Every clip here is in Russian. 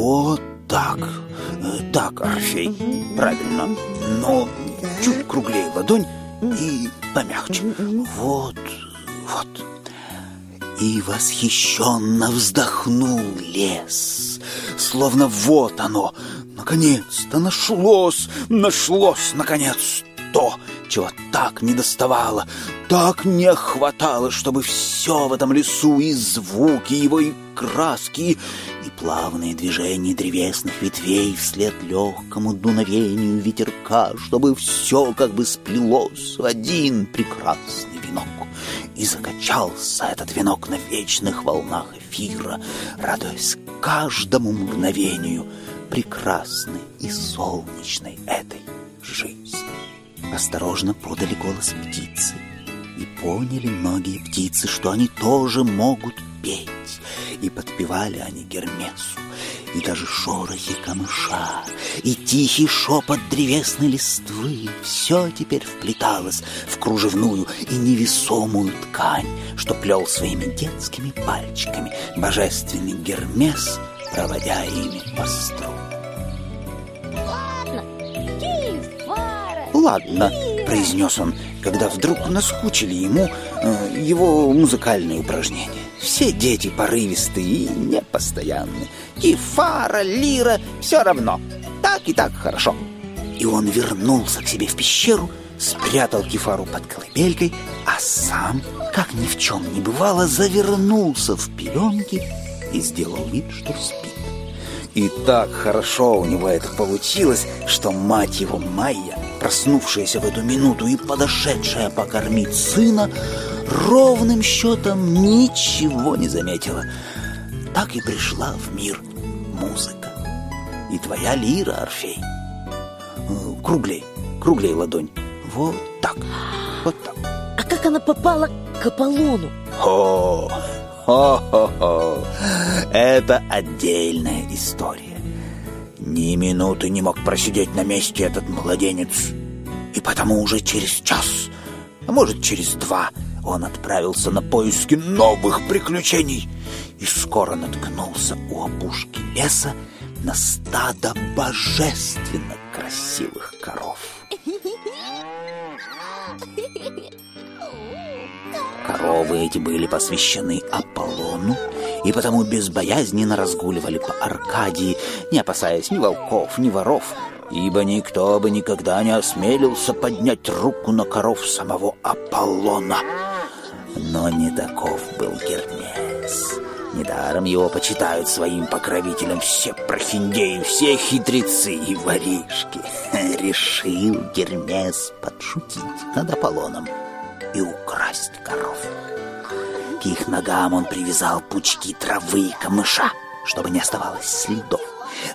Вот так. Э, так, Орфей. Правильно. Но чуть круглее ладонь и помягче. Вот, вот. И восхищенно вздохнул лес, словно вот оно, наконец-то нашлось, нашлось, наконец, то, чего так не доставало, так не хватало, чтобы все в этом лесу, и звуки его, и краски, плавные движения древесных ветвей вслед легкому дуновению ветерка, чтобы все как бы сплелось в один прекрасный венок. И закачался этот венок на вечных волнах эфира, радуясь каждому мгновению прекрасной и солнечной этой жизни. Осторожно подали голос птицы, и поняли многие птицы, что они тоже могут петь, и подпевали они Гермесу, и даже шорохи камыша, и тихий шепот древесной листвы все теперь вплеталось в кружевную и невесомую ткань, что плел своими детскими пальчиками божественный Гермес, проводя ими по струнам. «Ладно», — произнес он, когда вдруг наскучили ему э, его музыкальные упражнения. Все дети порывистые и непостоянны. И фара, лира, все равно. Так и так хорошо. И он вернулся к себе в пещеру, спрятал кефару под колыбелькой, а сам, как ни в чем не бывало, завернулся в пеленки и сделал вид, что спит. И так хорошо у него это получилось, что мать его Майя, проснувшаяся в эту минуту и подошедшая покормить сына, ровным счетом ничего не заметила. Так и пришла в мир музыка. И твоя лира, Орфей. Э, круглей, круглей ладонь. Вот так, вот так. А как она попала к Аполлону? О, Хо-хо-хо! Это отдельная история. Ни минуты не мог просидеть на месте этот младенец. И потому уже через час, а может через два, он отправился на поиски новых приключений и скоро наткнулся у опушки леса на стадо божественно красивых коров. Коровы эти были посвящены Аполлону, и потому безбоязненно разгуливали по Аркадии, не опасаясь ни волков, ни воров, ибо никто бы никогда не осмелился поднять руку на коров самого Аполлона. Но не таков был Гермес. Недаром его почитают своим покровителем все прохиндеи, все хитрецы и воришки. Решил Гермес подшутить над Аполлоном и украсть коров. К их ногам он привязал пучки травы и камыша, чтобы не оставалось следов.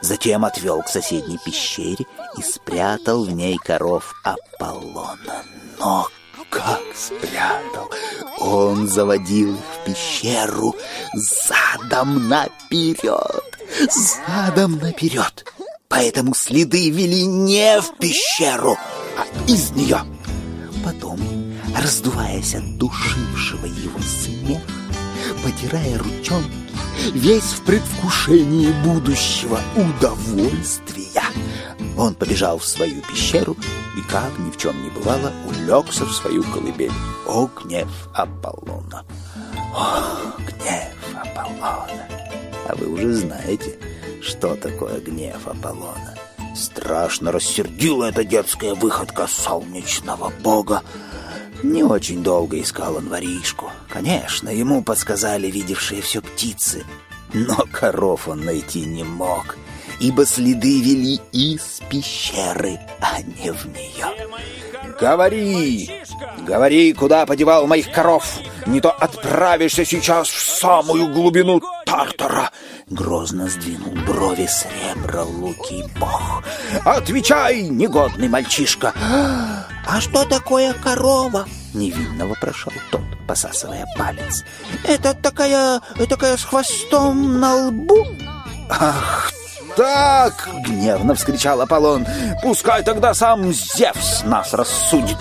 Затем отвел к соседней пещере и спрятал в ней коров Аполлона. Но как спрятал! Он заводил их в пещеру задом наперед, задом наперед. Поэтому следы вели не в пещеру, а из нее. Потом раздуваясь от душившего его смеха, потирая ручонки, весь в предвкушении будущего удовольствия. Он побежал в свою пещеру и, как ни в чем не бывало, улегся в свою колыбель. О, гнев Аполлона! О, гнев Аполлона! А вы уже знаете, что такое гнев Аполлона. Страшно рассердила эта детская выходка солнечного бога, не очень долго искал он воришку. Конечно, ему подсказали видевшие все птицы. Но коров он найти не мог, ибо следы вели из пещеры, а не в нее. «Говори! Говори, куда подевал моих коров! Не то отправишься сейчас в самую глубину Тартара!» Грозно сдвинул брови сребро-лукий бог. «Отвечай, негодный мальчишка!» «А что такое корова?» Невинно вопрошал тот, посасывая палец. «Это такая... такая с хвостом на лбу?» «Ах так!» — гневно вскричал Аполлон. «Пускай тогда сам Зевс нас рассудит!»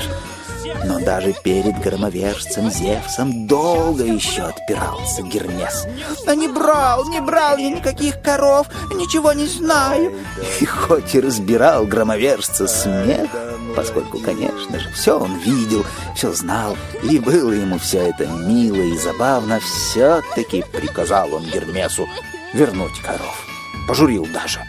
Но даже перед громовержцем Зевсом долго еще отпирался Гермес. «А не брал, не брал я никаких коров, ничего не знаю». И хоть и разбирал громовержца смех, поскольку, конечно же, все он видел, все знал, и было ему все это мило и забавно, все-таки приказал он Гермесу вернуть коров. Пожурил даже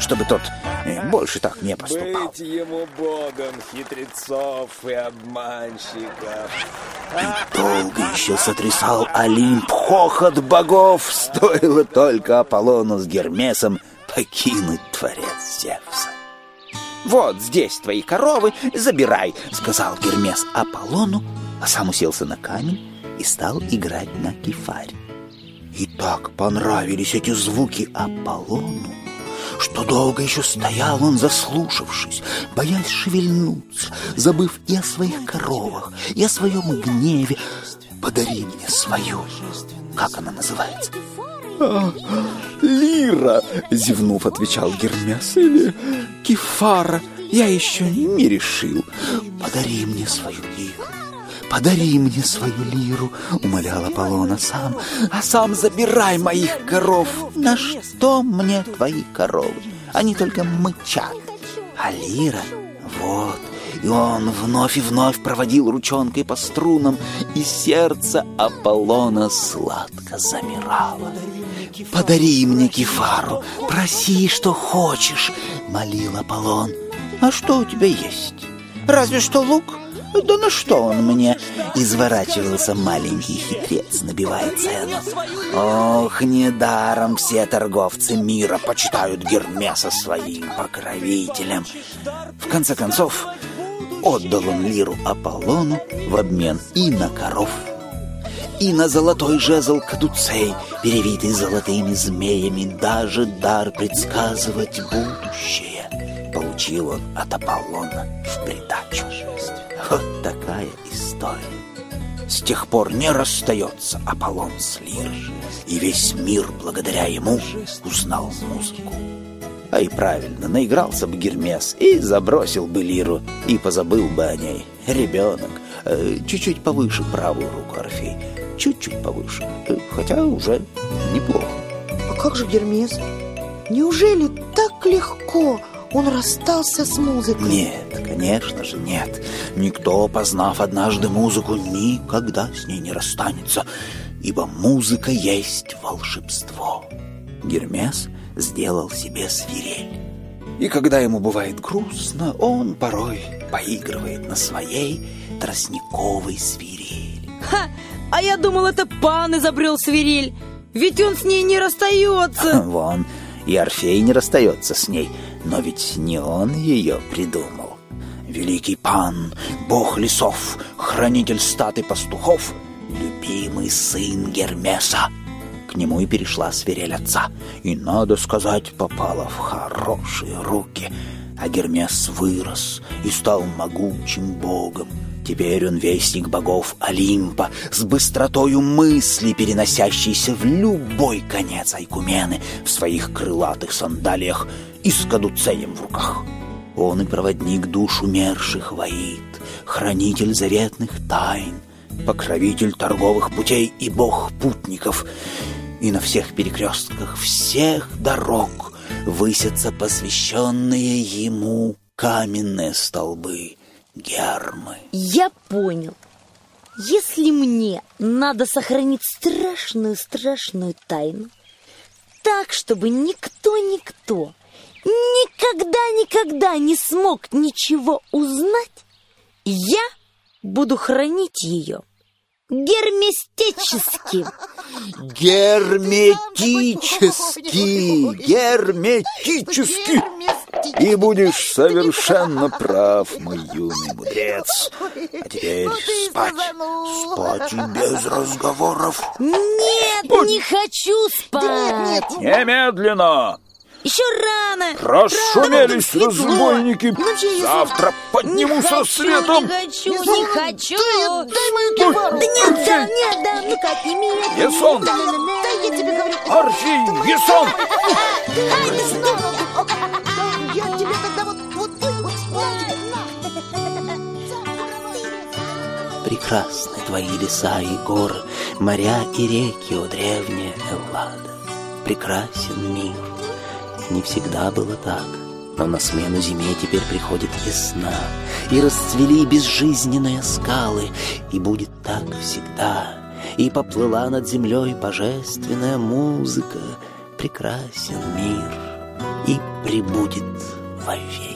чтобы тот э, больше так не поступал. Быть ему богом хитрецов и обманщиков. И долго еще сотрясал Олимп хохот богов, стоило только Аполлону с Гермесом покинуть творец Зевса. «Вот здесь твои коровы, забирай», — сказал Гермес Аполлону, а сам уселся на камень и стал играть на кефаре. И так понравились эти звуки Аполлону, что долго еще стоял он, заслушавшись, боясь шевельнуться, забыв и о своих коровах, и о своем гневе. «Подари мне свою!» Как она называется? А, «Лира!» — зевнув, отвечал Гермес. «Или Кефара. Я еще не решил. Подари мне свою лиру. «Подари мне свою лиру», — умолял Аполлона сам, «а сам забирай моих коров». «На что мне твои коровы? Они только мычат. А лира, вот, и он вновь и вновь проводил ручонкой по струнам, и сердце Аполлона сладко замирало. «Подари мне кефару, проси, что хочешь», — молил Аполлон. «А что у тебя есть? Разве что лук?» Да на что он мне? Изворачивался маленький хитрец, набивая цену. Ох, недаром все торговцы мира почитают Гермеса своим покровителем. В конце концов, отдал он лиру Аполлону в обмен и на коров, и на золотой жезл кадуцей, перевитый золотыми змеями, даже дар предсказывать будущее получил он от Аполлона в придачу. Вот такая история. С тех пор не расстается Аполлон с Лирой, и весь мир благодаря ему узнал музыку. А и правильно, наигрался бы Гермес и забросил бы Лиру, и позабыл бы о ней. Ребенок, э, чуть-чуть повыше правую руку Орфей, чуть-чуть повыше, э, хотя уже неплохо. А как же Гермес? Неужели так легко он расстался с музыкой? Нет, конечно же нет. Никто, познав однажды музыку, никогда с ней не расстанется, ибо музыка есть волшебство. Гермес сделал себе свирель. И когда ему бывает грустно, он порой поигрывает на своей тростниковой свирели. Ха! А я думал, это пан изобрел свирель, ведь он с ней не расстается. Вон, и Орфей не расстается с ней, но ведь не он ее придумал. Великий пан, бог лесов, хранитель статы пастухов, любимый сын Гермеса. К нему и перешла свирель отца, и, надо сказать, попала в хорошие руки. А Гермес вырос и стал могучим богом. Теперь он вестник богов Олимпа, с быстротою мысли, переносящейся в любой конец Айкумены в своих крылатых сандалиях и с кадуцеем в руках. Он и проводник душ умерших воит, хранитель заветных тайн, покровитель торговых путей и бог путников. И на всех перекрестках всех дорог высятся посвященные ему каменные столбы — Гермы. Я понял. Если мне надо сохранить страшную-страшную тайну, так, чтобы никто-никто никогда-никогда не смог ничего узнать, я буду хранить ее герместически. Герметически, герметически. И будешь совершенно прав, мой юный мудрец. А теперь спать, спать и без разговоров. Нет, не хочу спать. Немедленно! Еще рано. Расшумелись да, разбойники. Ну, Завтра подниму со светом. Не хочу, не хочу. Дай мою кефару. Да нет, да, нет, да, ну-ка, отними. Ясон. Да, я тебе говорю. Арчи, Ясон. Ай, ты снова. Прекрасны твои леса и горы, Моря и реки, о древняя Эллада. Прекрасен мир. Не всегда было так, но на смену зиме теперь приходит весна, И расцвели безжизненные скалы, И будет так всегда. И поплыла над землей божественная музыка, Прекрасен мир и прибудет вовеки.